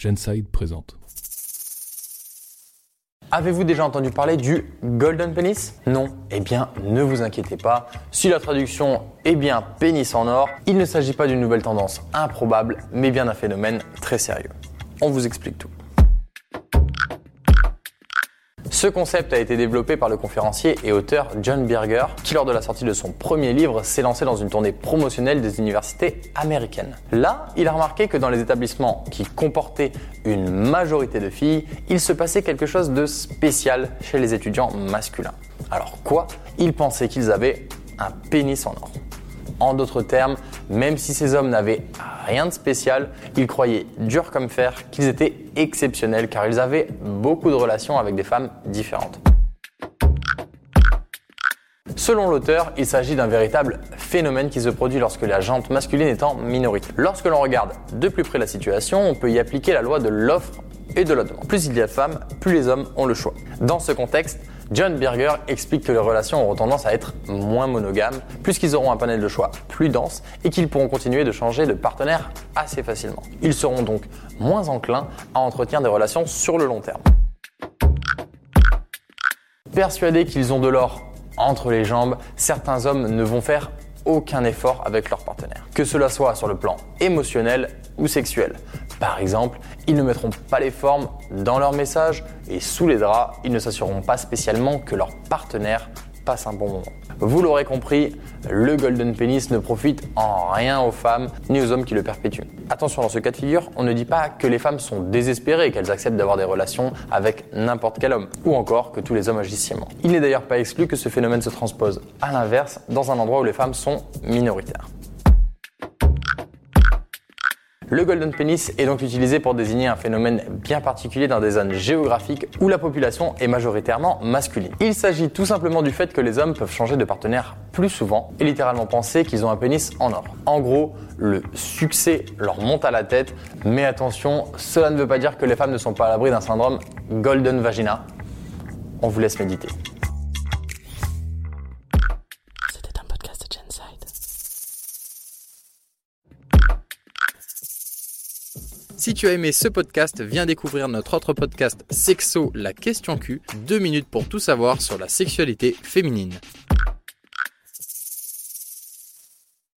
Genside présente. Avez-vous déjà entendu parler du Golden Penis? Non Eh bien, ne vous inquiétez pas. Si la traduction est bien pénis en or, il ne s'agit pas d'une nouvelle tendance improbable, mais bien d'un phénomène très sérieux. On vous explique tout. Ce concept a été développé par le conférencier et auteur John Berger, qui lors de la sortie de son premier livre s'est lancé dans une tournée promotionnelle des universités américaines. Là, il a remarqué que dans les établissements qui comportaient une majorité de filles, il se passait quelque chose de spécial chez les étudiants masculins. Alors quoi? Il pensait qu'ils avaient un pénis en or. En d'autres termes, même si ces hommes n'avaient rien de spécial, ils croyaient dur comme fer qu'ils étaient exceptionnels car ils avaient beaucoup de relations avec des femmes différentes. Selon l'auteur, il s'agit d'un véritable phénomène qui se produit lorsque la jante masculine est en minorité. Lorsque l'on regarde de plus près la situation, on peut y appliquer la loi de l'offre et de la demande. Plus il y a de femmes, plus les hommes ont le choix. Dans ce contexte, John Berger explique que les relations auront tendance à être moins monogames, puisqu'ils auront un panel de choix plus dense et qu'ils pourront continuer de changer de partenaire assez facilement. Ils seront donc moins enclins à entretenir des relations sur le long terme. Persuadés qu'ils ont de l'or entre les jambes, certains hommes ne vont faire aucun effort avec leur partenaire. Que cela soit sur le plan émotionnel ou sexuel. Par exemple, ils ne mettront pas les formes dans leur message et sous les draps, ils ne s'assureront pas spécialement que leur partenaire un bon moment. Vous l'aurez compris, le golden penis ne profite en rien aux femmes ni aux hommes qui le perpétuent. Attention, dans ce cas de figure, on ne dit pas que les femmes sont désespérées et qu'elles acceptent d'avoir des relations avec n'importe quel homme, ou encore que tous les hommes agissent sciemment. Il n'est d'ailleurs pas exclu que ce phénomène se transpose à l'inverse dans un endroit où les femmes sont minoritaires. Le golden penis est donc utilisé pour désigner un phénomène bien particulier dans des zones géographiques où la population est majoritairement masculine. Il s'agit tout simplement du fait que les hommes peuvent changer de partenaire plus souvent et littéralement penser qu'ils ont un pénis en or. En gros, le succès leur monte à la tête, mais attention, cela ne veut pas dire que les femmes ne sont pas à l'abri d'un syndrome golden vagina. On vous laisse méditer. Si tu as aimé ce podcast, viens découvrir notre autre podcast Sexo, la question Q, deux minutes pour tout savoir sur la sexualité féminine.